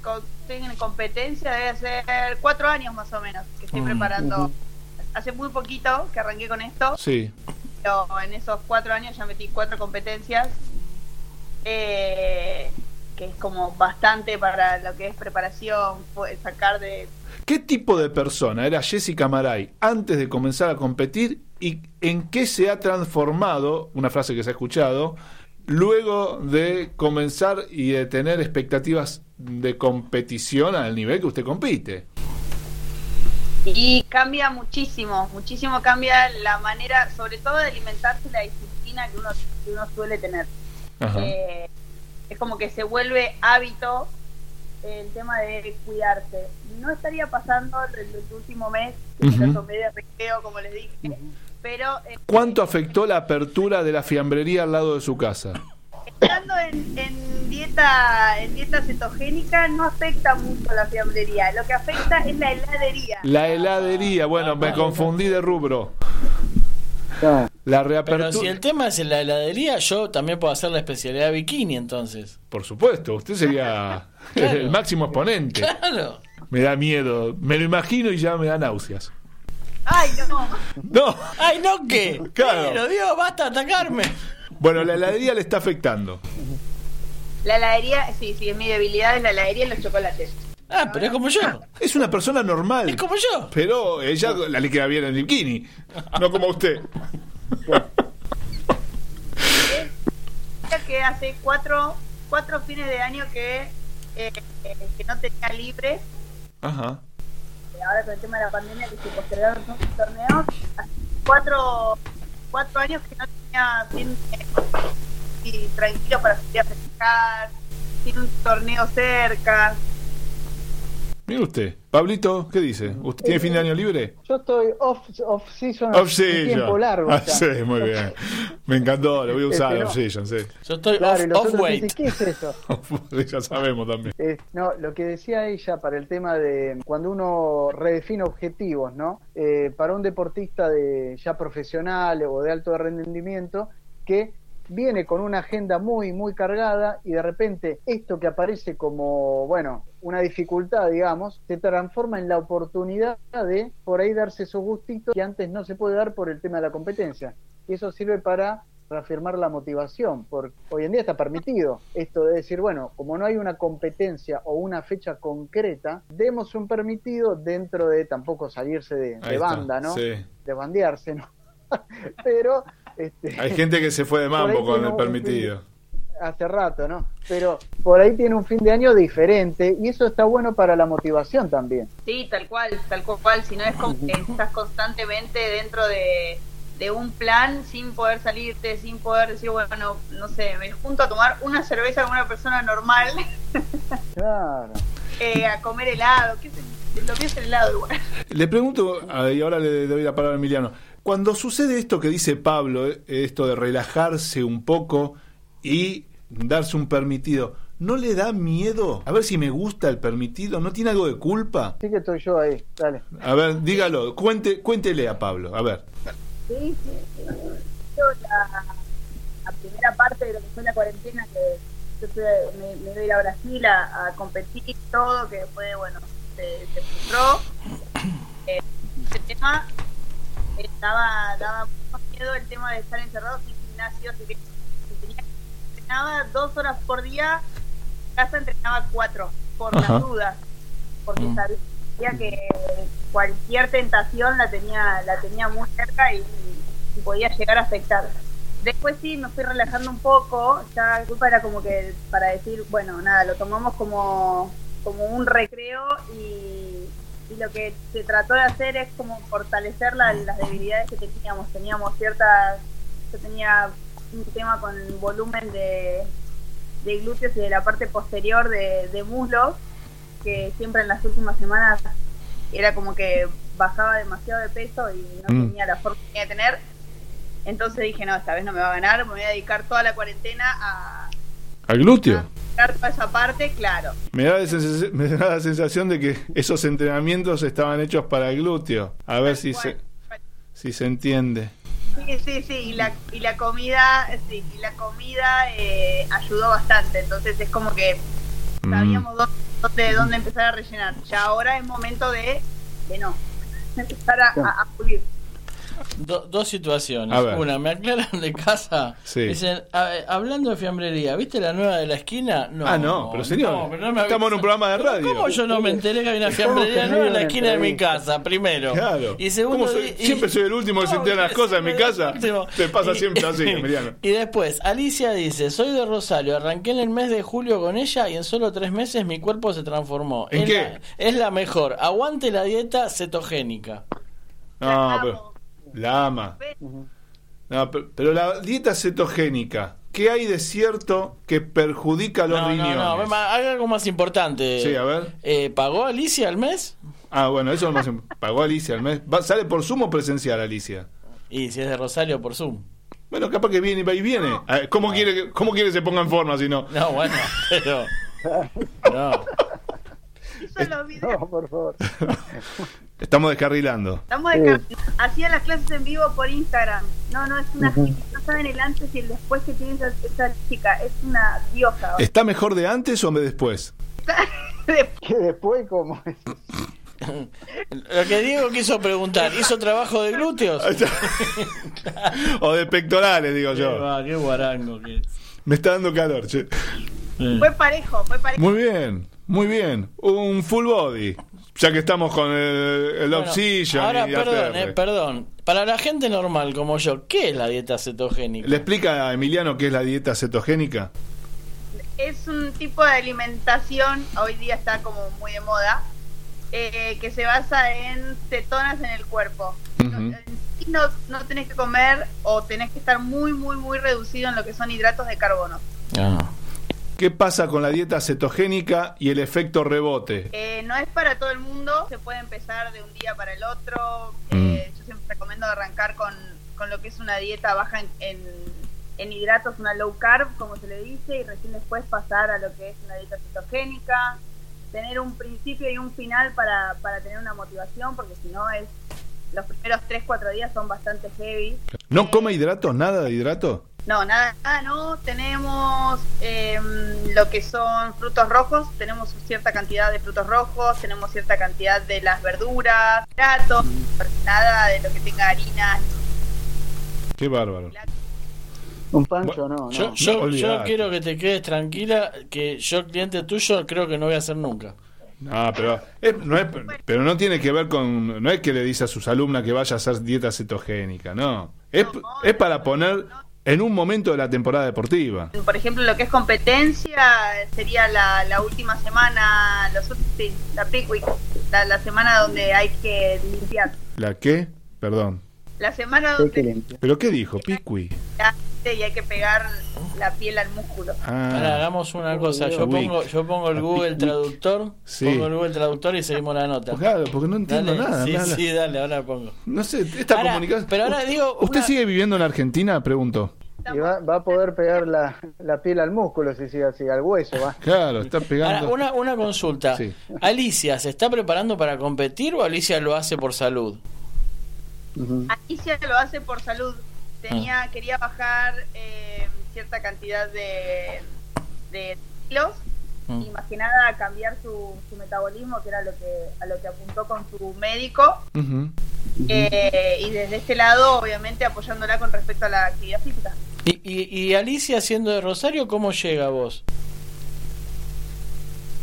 tengo en competencia? Debe ser cuatro años más o menos que estoy Mm. preparando. Hace muy poquito que arranqué con esto, Sí. pero en esos cuatro años ya metí cuatro competencias, eh, que es como bastante para lo que es preparación, fue sacar de... ¿Qué tipo de persona era Jessica Maray antes de comenzar a competir y en qué se ha transformado, una frase que se ha escuchado, luego de comenzar y de tener expectativas de competición al nivel que usted compite? Y cambia muchísimo, muchísimo cambia la manera, sobre todo de alimentarse la disciplina que uno, que uno suele tener. Eh, es como que se vuelve hábito el tema de cuidarse. No estaría pasando el, el último mes, que me Ujú. lo tomé de recreo, como les dije, pero eh, ¿Cuánto afectó la apertura de la fiambrería al lado de su casa? estando en, en dieta en dieta cetogénica no afecta mucho la fiambrería. Lo que afecta es la heladería. La heladería, bueno, me confundí de rubro. La Pero reapertura... si el tema es en la heladería, yo también puedo hacer la especialidad bikini entonces. Por supuesto, usted sería Claro. el máximo exponente. Claro. Me da miedo, me lo imagino y ya me da náuseas. Ay, no. No, ¡Ay, no qué! Claro. Pero Dios, basta atacarme. bueno, la heladería le está afectando. La heladería, sí, sí, es mi debilidad es la heladería y los chocolates. Ah, pero es como yo. Es una persona normal. Es como yo. Pero ella la le queda bien en el bikini. No como usted. Ya que hace cuatro, cuatro fines de año que, eh, eh, que no tenía libre. Ajá. Eh, Ahora con el tema de la pandemia que se postergaron todos los torneos. Hace cuatro, cuatro años que no tenía fin y tranquilo para salir a festejar, sin un torneo cerca. Mire usted. Pablito, ¿qué dice? ¿Usted tiene fin de año libre? Yo estoy off, off season Off un season. tiempo largo. Ah, sí, muy bien. Me encantó, lo voy a usar, Este, no. off season, sí. Yo estoy Claro, off, otros weight. dicen, ¿qué es eso? ya sabemos también. Eh, no, lo que decía ella para el tema de cuando uno redefine objetivos, ¿no? Eh, para un deportista de ya profesional o de alto rendimiento que viene con una agenda muy, muy cargada y de repente esto que aparece como, bueno, una dificultad, digamos, se transforma en la oportunidad de por ahí darse esos gustitos que antes no se puede dar por el tema de la competencia. Y eso sirve para reafirmar la motivación, porque hoy en día está permitido esto de decir, bueno, como no hay una competencia o una fecha concreta, demos un permitido dentro de tampoco salirse de, de banda, ¿no? sí. De bandearse, ¿no? Pero este, Hay gente que se fue de mambo con el permitido. hace rato, ¿no? Pero por ahí tiene un fin de año diferente y eso está bueno para la motivación también. Sí, tal cual, tal cual. Si no es como que estás constantemente dentro de, de un plan sin poder salirte, sin poder decir, bueno, no sé, me junto a tomar una cerveza con una persona normal, Claro. eh, a comer helado, qué sé, lo mío es el helado igual. Le pregunto, y ahora le doy la palabra a Emiliano, cuando sucede esto que dice Pablo, eh, esto de relajarse un poco y darse un permitido, ¿no le da miedo? A ver si me gusta el permitido, ¿no tiene algo de culpa? Así que estoy yo ahí, dale. A ver, dígalo, cuente, cuéntele a Pablo, a ver. Sí, sí, sí. Yo la, la primera parte de lo que fue la cuarentena, que yo me, me iba a ir a Brasil a, a competir y todo, que fue, bueno, se, se frustró. Eh, el tema estaba, daba mucho miedo el tema de estar encerrado sin gimnasio, así que si tenía, entrenaba dos horas por día, en casa entrenaba cuatro, por Ajá. las dudas, porque Mm. sabía que cualquier tentación la tenía, la tenía muy cerca y, y podía llegar a afectar. Después sí, me fui relajando un poco, ya la culpa era como que para decir, bueno, nada, lo tomamos como, como un recreo y, y lo que se trató de hacer es como fortalecer la- las debilidades que teníamos. Teníamos ciertas, yo tenía un tema con el volumen de, de glúteos y de la parte posterior de, de muslos, que siempre en las últimas semanas era como que bajaba demasiado de peso y no Mm. tenía la forma que tenía que tener. Entonces dije, no, esta vez no me va a ganar, me voy a dedicar toda la cuarentena a Al glúteo. Sacar toda esa parte, claro. Me da, la sensación, me da la sensación de que esos entrenamientos estaban hechos para el glúteo. A ver si se, si se entiende. Sí, sí, sí, y la, y la comida, sí, y la comida eh, ayudó bastante, entonces es como que Mm. sabíamos dónde, dónde, dónde empezar a rellenar. Ya ahora es momento de, de no, empezar a, a, a pulir. Do- dos situaciones. Una, me aclaran de casa. Sí. Dicen, "A- hablando de fiambrería, ¿viste la nueva de la esquina? No. ah, no, pero señor, no, pero no me estamos en un programa de radio. ¿Cómo yo no me enteré que había una fiambrería nueva en la esquina de mi casa? Primero. Claro. Y segundo, ¿Cómo soy? y- siempre soy el último que se No, entera las cosas en mi casa. último. Te pasa Y- siempre así, Emiliano. Y después, Alicia dice, soy de Rosario, arranqué en el mes de julio con ella y en solo tres meses mi cuerpo se transformó. ¿En es qué? La, es la mejor. Aguante la dieta cetogénica. No, pero la ama. No, pero, pero la dieta cetogénica, ¿qué hay de cierto que perjudica a los No, no, riñones? no, ma- haga algo más importante. Sí, a ver. Eh, ¿Pagó Alicia al mes? Ah, bueno, eso es lo más im- Pagó Alicia al mes. Va- ¿Sale por Zoom o presencial, Alicia? Y si es de Rosario, por Zoom. Bueno, capaz que viene y va y viene. Ah, ¿Cómo, quiere, que- ¿Cómo quiere que se ponga en forma si no? No, bueno, pero... No. No, por favor. Estamos descarrilando. Estamos de hacía las clases en vivo por Instagram. No, no, es una Ujú. no saben el antes y el después que tiene esa, esa chica, es una diosa. ¿Está mejor de antes o de después? Que después, como es? Lo que Diego quiso preguntar, ¿hizo trabajo de glúteos? O de pectorales, digo Qué, yo. va, qué guarango que es. Me está dando calor, che. Fue parejo, fue parejo. Muy bien, muy bien. Un full body. Ya que estamos con el, el Bueno, oxygen ahora, y perdón, eh, perdón. Para la gente normal como yo, ¿qué es la dieta cetogénica? ¿Le explica a Emiliano qué es la dieta cetogénica? Es un tipo de alimentación, hoy día está como muy de moda, eh, que se basa en cetonas en el cuerpo. Y no, no tenés que comer o tenés que estar muy, muy, muy reducido en lo que son hidratos de carbono. ¿Qué pasa con la dieta cetogénica y el efecto rebote? Eh, no es para todo el mundo, se puede empezar de un día para el otro. Eh, yo siempre recomiendo arrancar con, con lo que es una dieta baja en, en, en hidratos, una low carb, como se le dice, y recién después pasar a lo que es una dieta cetogénica. Tener un principio y un final para, para tener una motivación, porque si no es los primeros 3-4 días son bastante heavy. ¿No come hidratos? ¿Nada de hidrato? No, nada, nada, no. Tenemos em, lo que son frutos rojos, tenemos cierta cantidad de frutos rojos, tenemos cierta cantidad de las verduras, hidratos, nada de lo que tenga harina. Qué bárbaro. Un pancho, no, no. Yo, yo, quiero que te quedes tranquila, que yo, cliente tuyo, creo que no voy a hacer nunca. No, pero, es- no es, pero no tiene que ver con. No es que le dice a sus alumnas que vaya a hacer dieta cetogénica, no. Es, es para poner en un momento de la temporada deportiva. Por ejemplo, lo que es competencia sería la, la última semana, los, sí, la pre-week, la, la semana donde hay que limpiar. ¿La qué? Perdón. La semana donde ¿Pero qué dijo? Piqui. Y hay que pegar la piel al músculo. Ah. Ahora hagamos una cosa, yo Week. pongo, yo pongo el Google Traductor, Sí. pongo el Google Traductor y seguimos la nota. Claro, porque no entiendo Dale, nada. Sí, habla- sí, dale, ahora pongo. No sé, esta Ahora, comunicación. pero ahora digo ¿Usted una- sigue viviendo en Argentina? Pregunto. Y va, va a poder pegar la, la piel al músculo si sigue así, al hueso, va. Claro, está Ahora, pegando. una, una consulta. Sí. ¿Alicia se está preparando para competir o Alicia lo hace por salud? Alicia lo hace por salud. Tenía, quería bajar eh, cierta cantidad de, de kilos Mm. y más que nada cambiar su, su metabolismo, que era lo que a lo que apuntó con su médico. Eh, y desde este lado, obviamente, apoyándola con respecto a la actividad física. ¿Y, y, y Alicia siendo de Rosario, cómo llega a vos?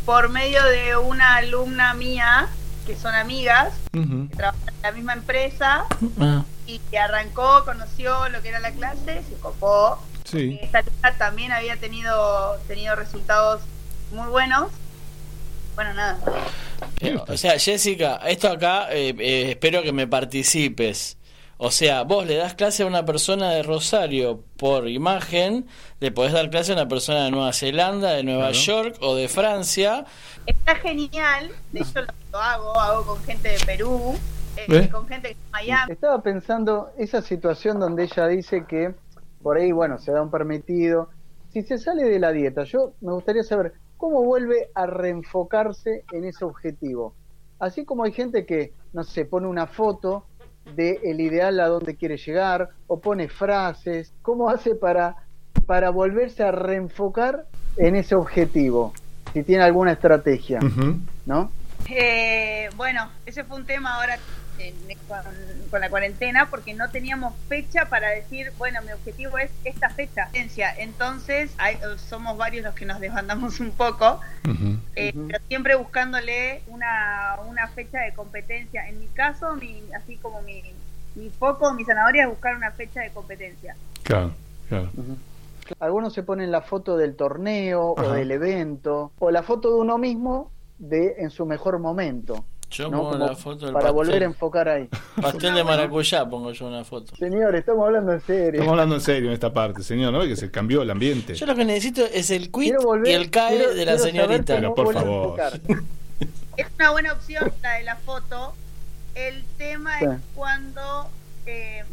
Por medio de una alumna mía, que son amigas, que trabajan en la misma empresa, Ah, y que arrancó, conoció lo que era la clase, se copó. Sí. Esta alumna también había tenido, tenido resultados muy buenos. Bueno, nada. eh, o sea, Jessica, esto acá eh, eh, espero que me participes. O sea, vos le das clase a una persona de Rosario por imagen, le podés dar clase a una persona de Nueva Zelanda, de Nueva Claro. York o de Francia. Está genial, de hecho lo, lo hago, hago con gente de Perú, eh, ¿Eh? con gente de Miami. Estaba pensando esa situación donde ella dice que por ahí, bueno, se da un permitido. Si se sale de la dieta, yo me gustaría saber cómo vuelve a reenfocarse en ese objetivo. Así como hay gente que, no sé, pone una foto de el ideal a donde quiere llegar o pone frases, ¿cómo hace para, para volverse a reenfocar en ese objetivo? Si tiene alguna estrategia. ¿no? Eh, bueno, ese fue un tema ahora en- con, con la cuarentena porque no teníamos fecha para decir, bueno, mi objetivo es esta fecha. Entonces, hay- somos varios los que nos desbandamos un poco, eh, pero siempre buscándole una, una fecha de competencia. En mi caso, mi, así como mi, mi foco, mi zanahoria es buscar una fecha de competencia. Claro, claro. Algunos se ponen la foto del torneo Ajá. o del evento o la foto de uno mismo de en su mejor momento. Yo ¿no? pongo Como la foto del para pastel. volver a enfocar ahí. Pastel de maracuyá pongo yo una foto. Señor, estamos hablando en serio. Estamos hablando en serio en esta parte, señor, ¿no? ve Que se cambió el ambiente. Yo lo que necesito es el quit volver- y el CAE quiero- de la señorita. Pero por favor. Es una buena opción la de la foto. El tema Sí. es cuando eh,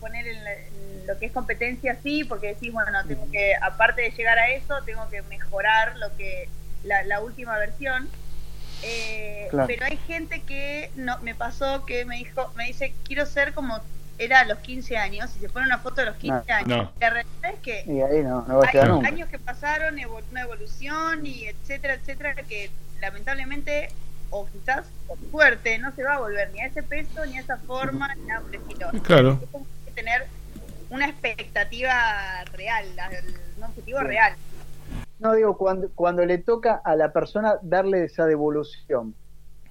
poner en, la- en lo que es competencia, sí, porque decís, bueno, tengo que, aparte de llegar a eso, tengo que mejorar lo que la, la última versión. Eh, Claro. Pero hay gente que no me pasó que me dijo, me dice, quiero ser como era a los 15 años, y se pone una foto de los 15 No. años. No. La realidad es que Y ahí no, no va a hay nunca. años que pasaron, evo- una evolución y etcétera, etcétera, que lamentablemente, o quizás por suerte, no se va a volver ni a ese peso, ni a esa forma, ni nada por el estilo. Claro. Hay que tener una expectativa real, la- un objetivo Sí. real. No digo cuando, cuando le toca a la persona darle esa devolución,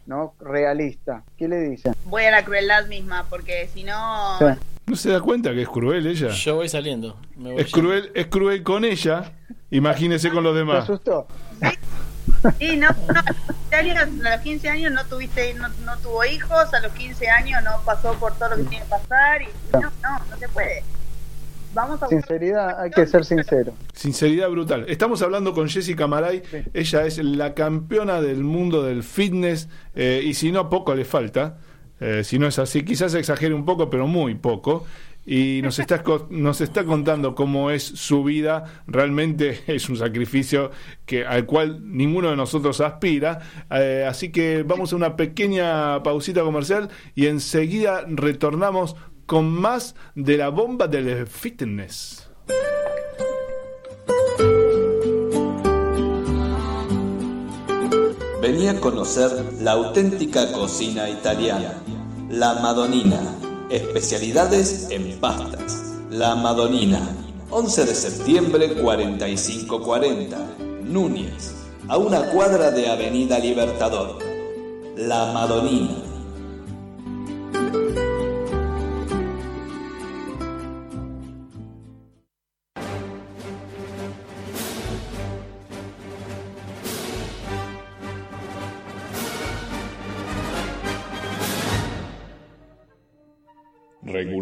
¿no? Realista. ¿Qué le dicen? Voy a la crueldad misma, porque si no... Sí. ¿No se da cuenta que es cruel ella? Yo voy saliendo. me voy Es cruel, es cruel con ella. Imagínese con los ¿Te demás. asustó? Sí, no, no, a, los 15 años, a los 15 años no tuviste, no, no tuvo hijos, a los 15 años no pasó por todo lo que tiene que pasar y no, no, no se puede. Vamos a buscar- Sinceridad, hay que ser sincero. Sinceridad brutal. Estamos hablando con Jessica Maray. Sí. Ella es la campeona del mundo del fitness. eh, y si no, poco le falta. Eh, si no es así, quizás exagere un poco, pero muy poco. Y nos está, co- nos está contando cómo es su vida. Realmente es un sacrificio que, al cual ninguno de nosotros aspira. Eh, así que vamos a una pequeña pausita comercial y enseguida retornamos con más de la bomba del fitness. Venía a conocer la auténtica cocina italiana, la Madonina, especialidades en pastas. La Madonina, 11 de septiembre 4540, Núñez, a una cuadra de Avenida Libertador. La Madonina.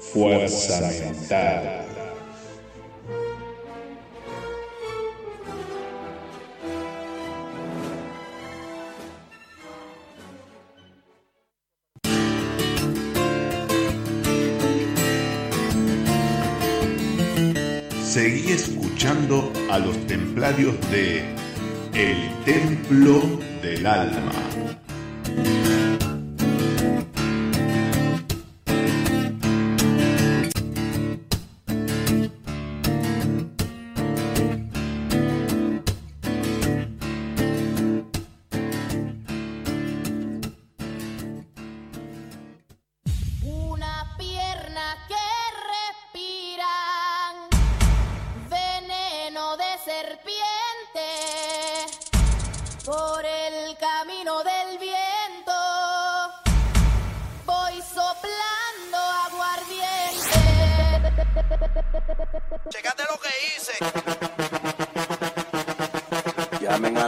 Fuerza Mental. Seguí escuchando a los templarios de El Templo del Alma.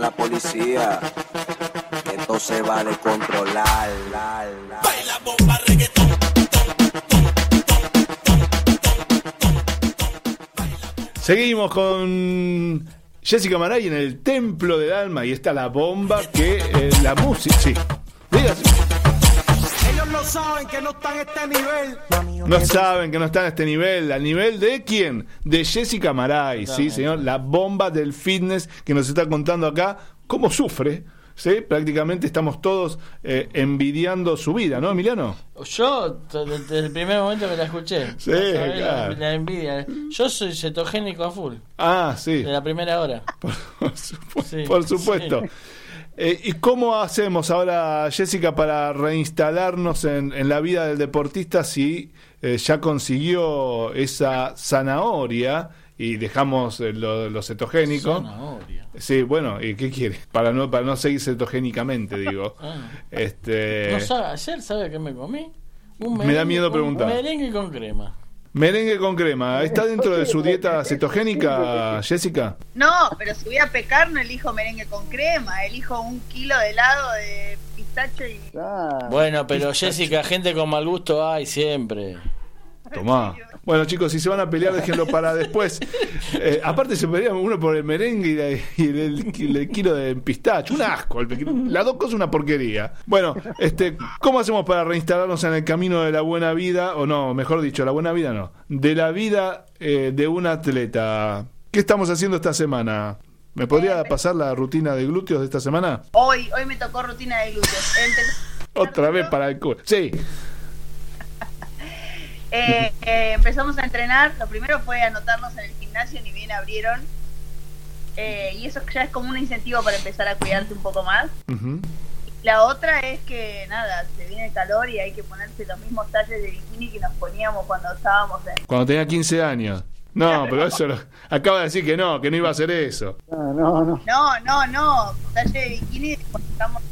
La policía. que Esto se va a descontrolar. La, la. Baila bomba reggaetón. Seguimos con Jessica Maray en el Templo del Alma y está la bomba que eh, la música. Sí. Que no están a este nivel. No saben que no están a este nivel. ¿Al nivel de quién? De Jessica Maray, sí, señor. La bomba del fitness que nos está contando acá cómo sufre. ¿sí? Prácticamente estamos todos eh, envidiando su vida, ¿no, Emiliano? Yo, desde el primer momento que la escuché, Sí, la- claro. la, envidia. Yo soy cetogénico a full, Ah, sí. de la primera hora. Sí, Por supuesto. sí. Eh, ¿Y cómo hacemos ahora, Jessica, para reinstalarnos en, en la vida del deportista si eh, ya consiguió esa zanahoria y dejamos eh, lo, lo cetogénico? Zanahoria. Sí, bueno, ¿y qué quiere? Para no, para no seguir cetogénicamente, digo. Ah. Este, No sabe, ayer, ¿sabe qué me comí? Un Me da miedo un preguntar. merengue con crema. Merengue con crema. ¿Está dentro de su dieta cetogénica, Jessica? No, pero si voy a pecar no elijo merengue con crema, elijo un kilo de helado de pistacho y... Bueno, pero Jessica, gente con mal gusto hay siempre. Tomá. Bueno, chicos, si se van a pelear, déjenlo para después. Eh, aparte, se pelean uno por el merengue y, el, el- kilo de pistacho. Un asco. el- Las dos cosas, una porquería. Bueno, este, ¿cómo hacemos para reinstalarnos en el camino de la buena vida? O no, mejor dicho, la buena vida no. De la vida eh, de un atleta. ¿Qué estamos haciendo esta semana? ¿Me podría pasar la rutina de glúteos de esta semana? Hoy, hoy me tocó rutina de glúteos. Otra vez para el culo. Sí. Eh, eh, empezamos a entrenar, lo primero fue anotarnos en el gimnasio, ni bien abrieron. Eh, y eso ya es como un incentivo para empezar a cuidarte un poco más. La otra es que, nada, se viene el calor y hay que ponerse los mismos talles de bikini que nos poníamos cuando estábamos en... Cuando tenía 15 años. No, pero eso lo- acaba de decir que no, que no iba a hacer eso. No, no, no. No, no, no, talle de bikini cuando estamos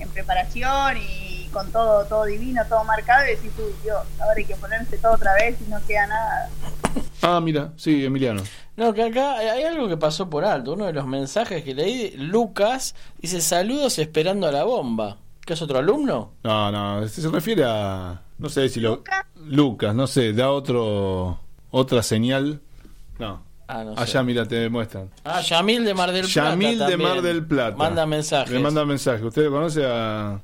en preparación y con todo todo divino, todo marcado y decís, uy, Dios, ahora hay que ponerse todo otra vez y no queda nada. Ah, mira, sí, Emiliano. No, que acá hay algo que pasó por alto. Uno de los mensajes que leí, Lucas, dice saludos esperando a la bomba. ¿Qué es otro alumno? No, no, este se refiere a. No sé si lo. Lucas, no sé, da otro. Otra señal. No. Ah, no sé. Allá, mira, te muestran. Ah, Yamil de Mar del Plata. Yamil de. Mar del Plata. Manda mensajes. Le manda mensaje. ¿Usted lo conoce a.?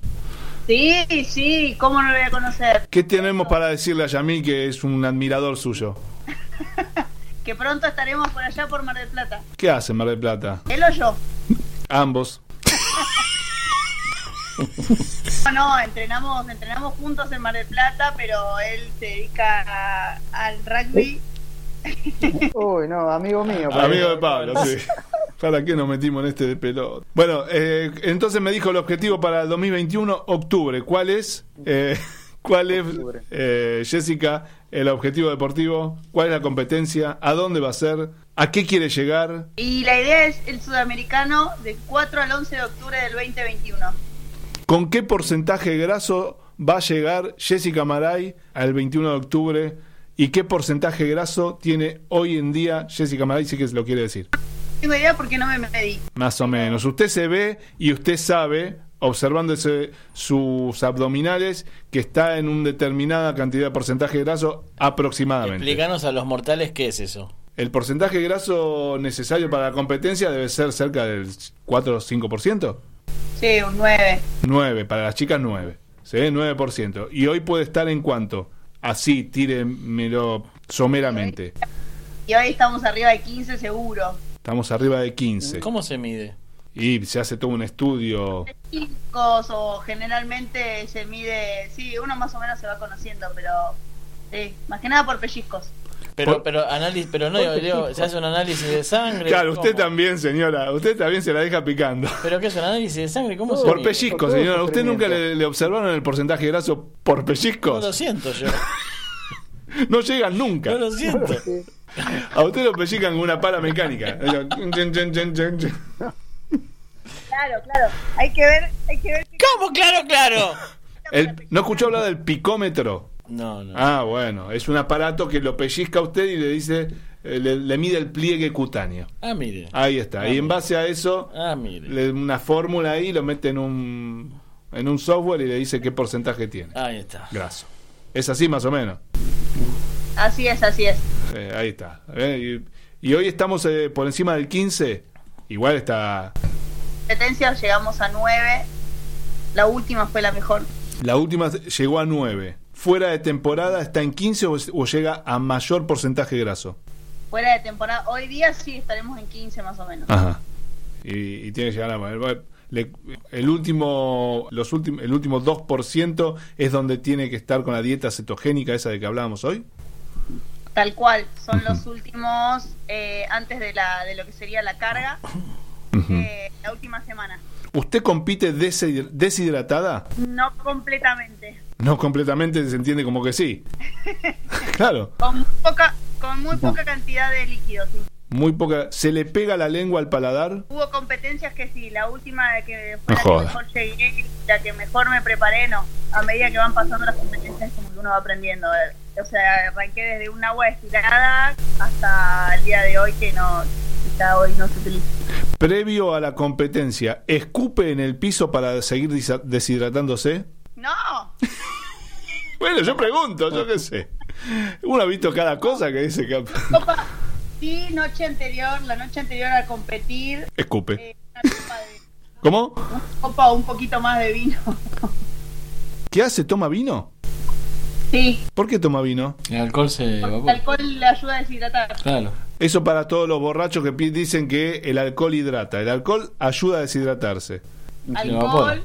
Sí, sí, ¿cómo no lo voy a conocer? ¿Qué tenemos para decirle a Yamil que es un admirador suyo? Que pronto estaremos por allá por Mar del Plata. ¿Qué hace Mar del Plata? Él o yo. Ambos. No, no, entrenamos, entrenamos juntos en Mar del Plata, pero él se dedica a- al rugby. Uy, no, amigo mío. Amigo de Pablo, sí. ¿Para qué nos metimos en este de pelota? Bueno, eh, entonces me dijo el objetivo para el 2021, octubre. ¿Cuál es? Eh, ¿Cuál es, eh, Jessica, el objetivo deportivo? ¿Cuál es la competencia? ¿A dónde va a ser? ¿A qué quiere llegar? Y la idea es el sudamericano del 4 al 11 de octubre del 2021. ¿Con qué porcentaje graso va a llegar Jessica Maray al 21 de octubre? ¿Y qué porcentaje graso tiene hoy en día Jessica Maray? Si que se lo quiere decir. Tengo idea porque no me medí. Más o menos. Usted se ve y usted sabe, observando ese- sus abdominales, que está en una determinada cantidad de porcentaje graso aproximadamente. Explícanos a los mortales qué es eso. El porcentaje graso necesario para la competencia debe ser cerca del 4 o 5%. Sí, un 9. 9, para las chicas 9. ¿Sí? 9%. Y hoy puede estar en cuánto? Así, tíremelo someramente. y hoy estamos arriba de 15 seguro. Estamos arriba de 15. ¿Cómo se mide? Y se hace todo un estudio. Chicos, o generalmente se mide, sí, uno más o menos se va conociendo, pero sí, más que nada por pellizcos. Pero, pero, análisis, pero no, digo, digo, se hace un análisis de sangre. Claro, usted también, señora. Usted también se la deja picando. ¿Pero qué es un análisis de sangre? ¿Cómo se Por mide? pellizco, señora. ¿Usted nunca le, le observaron el porcentaje graso por No pellizcos? lo siento yo. No llegan nunca. No lo siento. A usted lo pellizcan con una pala mecánica. Claro, claro, hay que ver, hay que ver. ¿Cómo? Claro, claro. El- ¿No escuchó hablar del picómetro? No, no. Ah, bueno. Es un aparato que lo pellizca a usted y le dice, eh, le, le mide el pliegue cutáneo. Ah, mire. Ahí está. y en base a eso, Ah, mire. le, una fórmula ahí, lo mete en un, en un software y le dice qué porcentaje tiene. Ahí está. Graso. Es así más o menos. Así es, así es. Eh, ahí está. Eh, y, y hoy estamos eh, por encima del 15. Igual está. Competencias llegamos a 9. La última fue la mejor. La última llegó a 9. Fuera de temporada está en 15 o, o llega a mayor porcentaje graso. Fuera de temporada. Hoy día sí estaremos en 15 más o menos. Ajá. Y, y tiene que llegar a. le- el último los últimos el último 2% es donde tiene que estar con la dieta cetogénica esa de que hablábamos hoy. Tal cual. Son los últimos, eh, antes de, la, de lo que sería la carga, eh, la última semana. ¿Usted compite deshid- deshidratada? No completamente. No completamente, se entiende como que sí. Claro, Con muy poca, con muy poca cantidad de líquidos. sí. Muy poca. ¿Se le pega la lengua al paladar? Hubo competencias que sí, la última de que fue No la joda. que mejor llegué, la que mejor me preparé, no. A medida que van pasando las competencias, como que uno va aprendiendo. eh. O sea, arranqué desde un agua destilada hasta el día de hoy que no, quizá hoy no se utiliza. Previo a la competencia, ¿escupe en el piso para seguir deshidratándose? No, Bueno, yo pregunto, yo qué sé. Uno ha visto cada cosa que dice que copa, sí, noche anterior, la noche anterior a competir, escupe. eh, una copa, de, ¿Cómo? una copa o un poquito más de vino. ¿Qué hace? ¿Toma vino? Sí, ¿Por qué toma vino? El alcohol se el evapora. alcohol le ayuda a deshidratar. Claro. Eso para todos los borrachos que dicen que el alcohol hidrata. El alcohol ayuda a deshidratarse. Alcohol.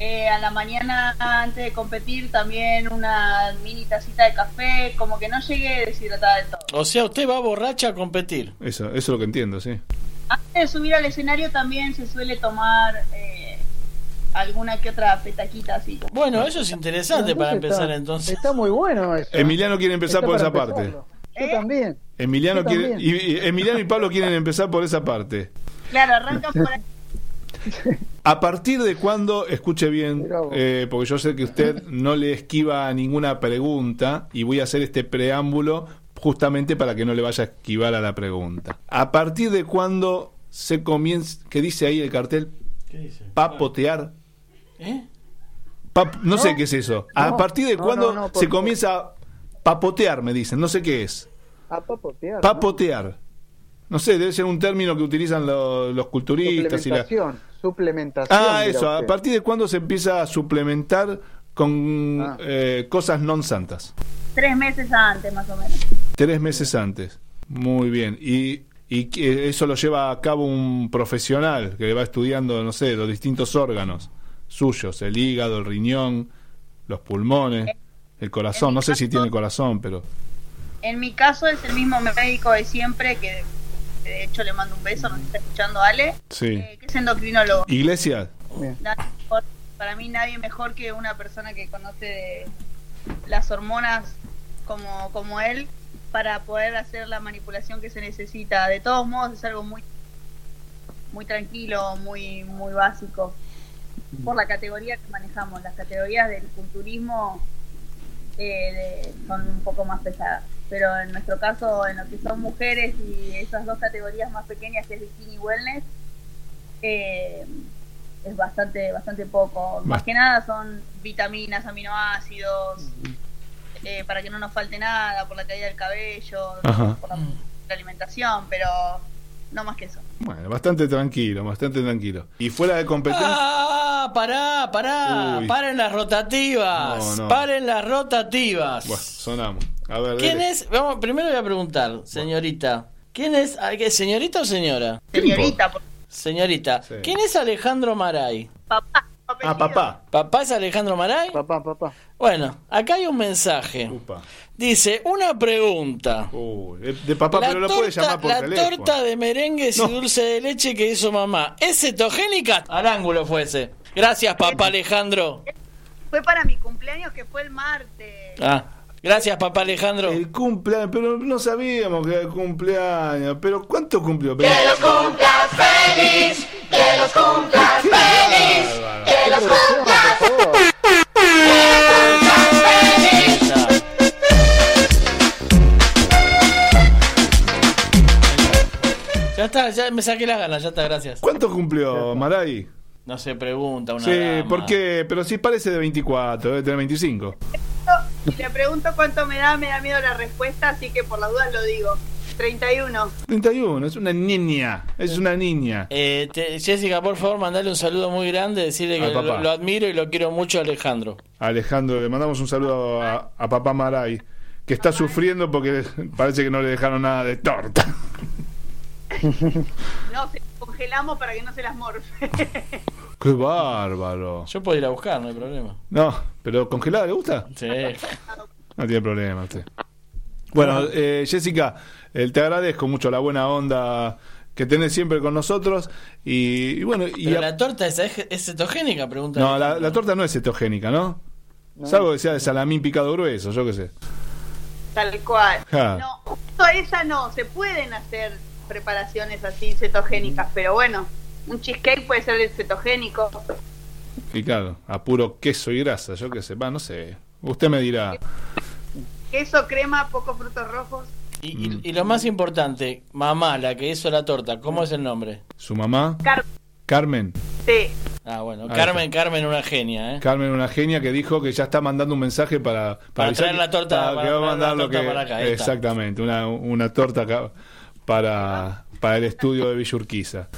Eh, a la mañana antes de competir también una mini tacita de café, como que no llegué deshidratada del todo. O sea, usted va borracha a competir. Eso, eso es lo que entiendo, sí. Antes de subir al escenario también se suele tomar eh, alguna que otra petaquita así. Bueno, eso es interesante para empezar entonces. Está muy bueno eso. Emiliano quiere empezar Está por esa parte. Yo también. Emiliano Yo quiere, también. y, y Emiliano y Pablo quieren empezar por esa parte. Claro, arrancan por ahí. ¿A partir de cuándo, escuche bien, eh, porque yo sé que usted no le esquiva a ninguna pregunta y voy a hacer este preámbulo justamente para que no le vaya a esquivar a la pregunta. ¿A partir de cuándo se comienza, qué dice ahí el cartel? ¿Qué dice? Papotear. ¿Eh? Pap- no, sé qué es eso. ¿A No, partir de no, cuándo no, no, por se comienza a papotear, me dicen? No sé qué es. A papotear. Papotear. No sé, debe ser un término que utilizan lo- los culturistas y la... Suplementación. Ah, eso. ¿A partir de cuándo se empieza a suplementar con Ah. eh, cosas non santas? tres meses antes más o menos. Tres meses antes. Muy bien. Y, y que eso lo lleva a cabo un profesional que va estudiando, no sé, los distintos órganos suyos, el hígado, el riñón, los pulmones, el corazón. No sé si tiene corazón, pero... En mi caso es el mismo médico de siempre, que de hecho le mando un beso, nos está escuchando Ale, Sí. eh, que es endocrinólogo. Iglesia, mejor- para mí nadie mejor que una persona que conoce de las hormonas como, como él para poder hacer la manipulación que se necesita. De todos modos es algo muy muy tranquilo, muy muy básico por la categoría que manejamos. Las categorías del culturismo eh, de- son un poco más pesadas. Pero en nuestro caso, en lo que son mujeres y esas dos categorías más pequeñas que es bikini y wellness, eh, es bastante bastante poco. Más que nada son vitaminas, aminoácidos, eh, para que no nos falte nada, por la caída del cabello, Ajá. por la, la alimentación, pero no más que eso. bueno, bastante tranquilo, bastante tranquilo. Y fuera de competencia... Ah, pará, pará. Uy. Paren las rotativas. No, no. Paren las rotativas. Bueno, sonamos. A ver, ¿Quién dele. es? Vamos, primero voy a preguntar, señorita. ¿Quién es? ah, ¿qué, ¿Señorita o señora? Señorita, por Señorita. Sí. ¿Quién es Alejandro Maray? papá. Ah, papá. ¿Papá es Alejandro Maray? Papá, papá. Bueno, acá hay un mensaje. Upa. Dice, una pregunta. Uy, de, de papá, la pero lo puede llamar por la teléfono. torta de merengues y dulce de leche que hizo mamá, ¿es cetogénica? Al ángulo fuese. Gracias, papá Alejandro. Fue para mi cumpleaños que fue el martes. Ah, gracias, papá Alejandro. El cumpleaños, pero no sabíamos que era el cumpleaños. Pero ¿cuánto cumplió? Que los cumplas feliz, que los cumplas feliz, que los cumplas feliz. Ya está, ya me saqué las ganas, ya está, gracias. ¿Cuánto cumplió Maray? No se pregunta una Sí, dama. ¿por qué? Pero sí parece de 24, debe tener 25. Si le pregunto cuánto me da, me da miedo la respuesta, así que por las dudas lo digo. 31. 31, es una niña, es una niña. Eh, te- Jessica, por favor, mandale un saludo muy grande, decirle Al que papá. lo, lo admiro y lo quiero mucho a Alejandro. Alejandro, le mandamos un saludo a, a papá Maray, que está sufriendo porque parece que no le dejaron nada de torta. No, se congelamos para que no se las morfe. ¡Qué bárbaro! Yo puedo ir a buscar, no hay problema. No, pero congelada le gusta? Sí. No tiene problema usted. Bueno, eh, Jessica, eh, te agradezco mucho la buena onda que tenés siempre con nosotros. Y, y bueno, y Pero a- la torta esa es, es cetogénica, pregunta. no, la, la torta no es cetogénica, ¿no? Salvo que sea de salamín picado grueso, yo qué sé. Tal cual. Ja. No, justo esa no. Se pueden hacer preparaciones así cetogénicas, pero bueno, un cheesecake puede ser cetogénico. Y claro, a puro queso y grasa, yo qué sé. Va, no sé. Usted me dirá. Queso, crema, pocos frutos rojos. Y, y- y lo más importante, mamá, la que hizo la torta, ¿cómo es el nombre? ¿Su mamá? Car- Carmen. Sí. Ah, bueno, Ahí Carmen, Carmen, una genia, ¿eh? Carmen, una genia que dijo que ya está mandando un mensaje para, Para traer que- la torta, para para que va a mandar lo que para acá, ahí está. exactamente una, una torta acá para, para el estudio de Villurquiza.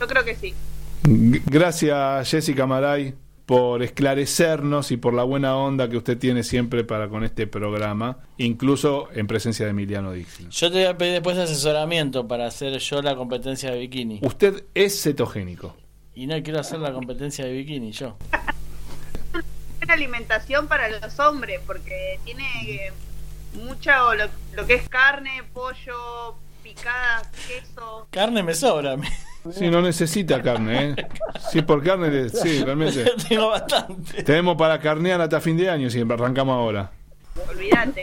Yo creo que sí. Gracias Jessica Maray por esclarecernos y por la buena onda que usted tiene siempre para con este programa, incluso en presencia de Emiliano Dixon. Yo te voy a pedir después asesoramiento para hacer yo la competencia de bikini. Usted es cetogénico. Y no quiero hacer la competencia de bikini yo. Buena alimentación para los hombres, porque tiene eh, mucho lo, lo que es carne, pollo, picadas, queso. Carne me sobra. Sí, no necesita carne, ¿eh? Sí, por carne, le- sí, realmente. Tengo bastante. Tenemos para carnear hasta fin de año si arrancamos ahora. Olvídate.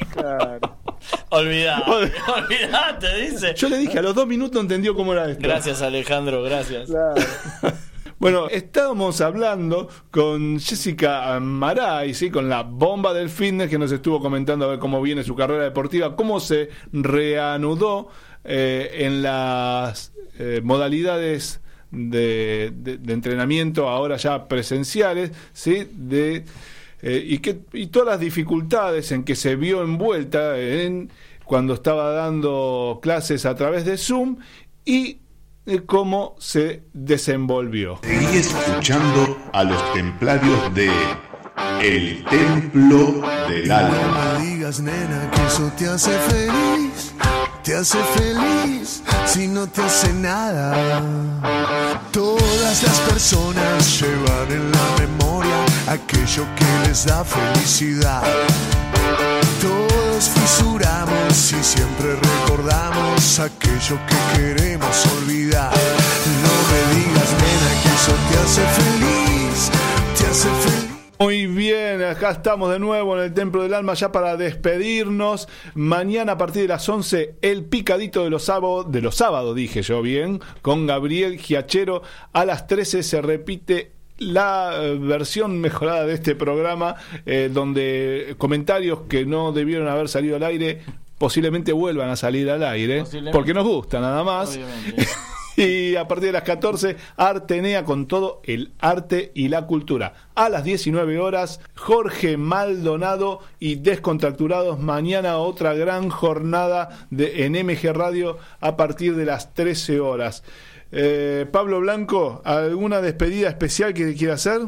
Olvidate, olvidate, dice. Yo le dije, a los dos minutos entendió cómo era esto. Gracias, Alejandro, gracias. Bueno, estábamos hablando con Jessica Maray, ¿sí? con la bomba del fitness que nos estuvo comentando a ver cómo viene su carrera deportiva, cómo se reanudó eh, en las eh, modalidades de, de- de entrenamiento ahora ya presenciales, ¿sí? de, eh, y, que, y todas las dificultades en que se vio envuelta en, cuando estaba dando clases a través de Zoom y de cómo se desenvolvió. Seguí escuchando a los templarios de El Templo del Alma. No me digas, nena, que eso te hace feliz. Te hace feliz si no te hace nada. Todas las personas llevan en la memoria aquello que les da felicidad. Todos fisuramos y siempre recordamos aquello que queremos olvidar. No me digas, nena, que eso te hace feliz. Te hace feliz. Muy bien, acá estamos de nuevo en el Templo del Alma ya para despedirnos. Mañana a partir de las 11, el picadito de los sábados, de los sábados dije yo bien, con Gabriel Giachero. A las 13 se repite la eh, versión mejorada de este programa, eh, donde comentarios que no debieron haber salido al aire posiblemente vuelvan a salir al aire, porque nos gusta nada más. Obviamente. Y a partir de las 14, Artenea con todo el arte y la cultura. A las 19 horas, Jorge Maldonado y Descontracturados. Mañana otra gran jornada de, en MG Radio a partir de las 13 horas. Eh, Pablo Blanco, ¿alguna despedida especial que quiera hacer?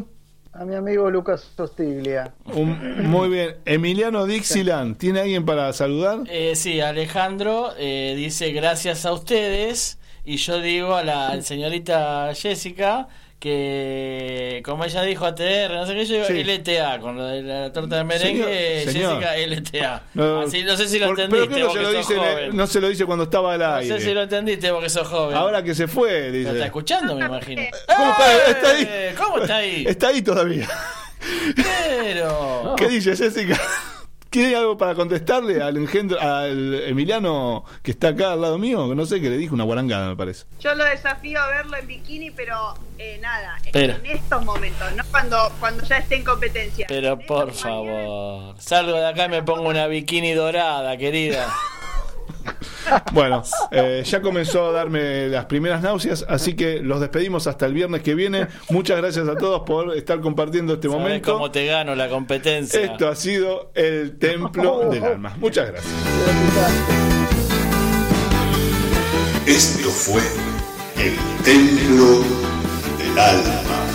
A mi amigo Lucas Sostiglia. Un- muy bien. Emiliano Dixieland, ¿tiene alguien para saludar? Eh, sí, Alejandro eh, dice gracias a ustedes y yo digo a la señorita Jessica que como ella dijo ATR, no sé qué, yo digo Sí. LTA, con lo de la torta de merengue, Señor, señor. Jessica LTA. No, Así, no sé si lo por- entendiste pero que no se lo sos dice, joven. no se lo dice cuando estaba al No aire. sé si lo entendiste porque sos joven. Ahora que se fue, ¿Lo dice. está escuchando, me imagino? ¿Cómo está? Está ahí. Eh, ¿Cómo está ahí? Está ahí todavía. Pero... ¿Qué dice Jessica? ¿Tiene algo para contestarle al engendro, al Emiliano que está acá al lado mío? Que No sé, que le dijo una guarangada, me parece. Yo lo desafío a verlo en bikini, pero eh, nada, Pero- en estos momentos, no cuando, cuando ya esté en competencia. Pero por favor, salgo de acá y me pongo una bikini dorada, querida. Bueno, eh, ya comenzó a darme las primeras náuseas, así que los despedimos hasta el viernes que viene. Muchas gracias a todos por estar compartiendo este ¿Sabes momento. cómo te gano la competencia? Esto ha sido el Templo del Alma. Muchas gracias. Esto fue el Templo del Alma.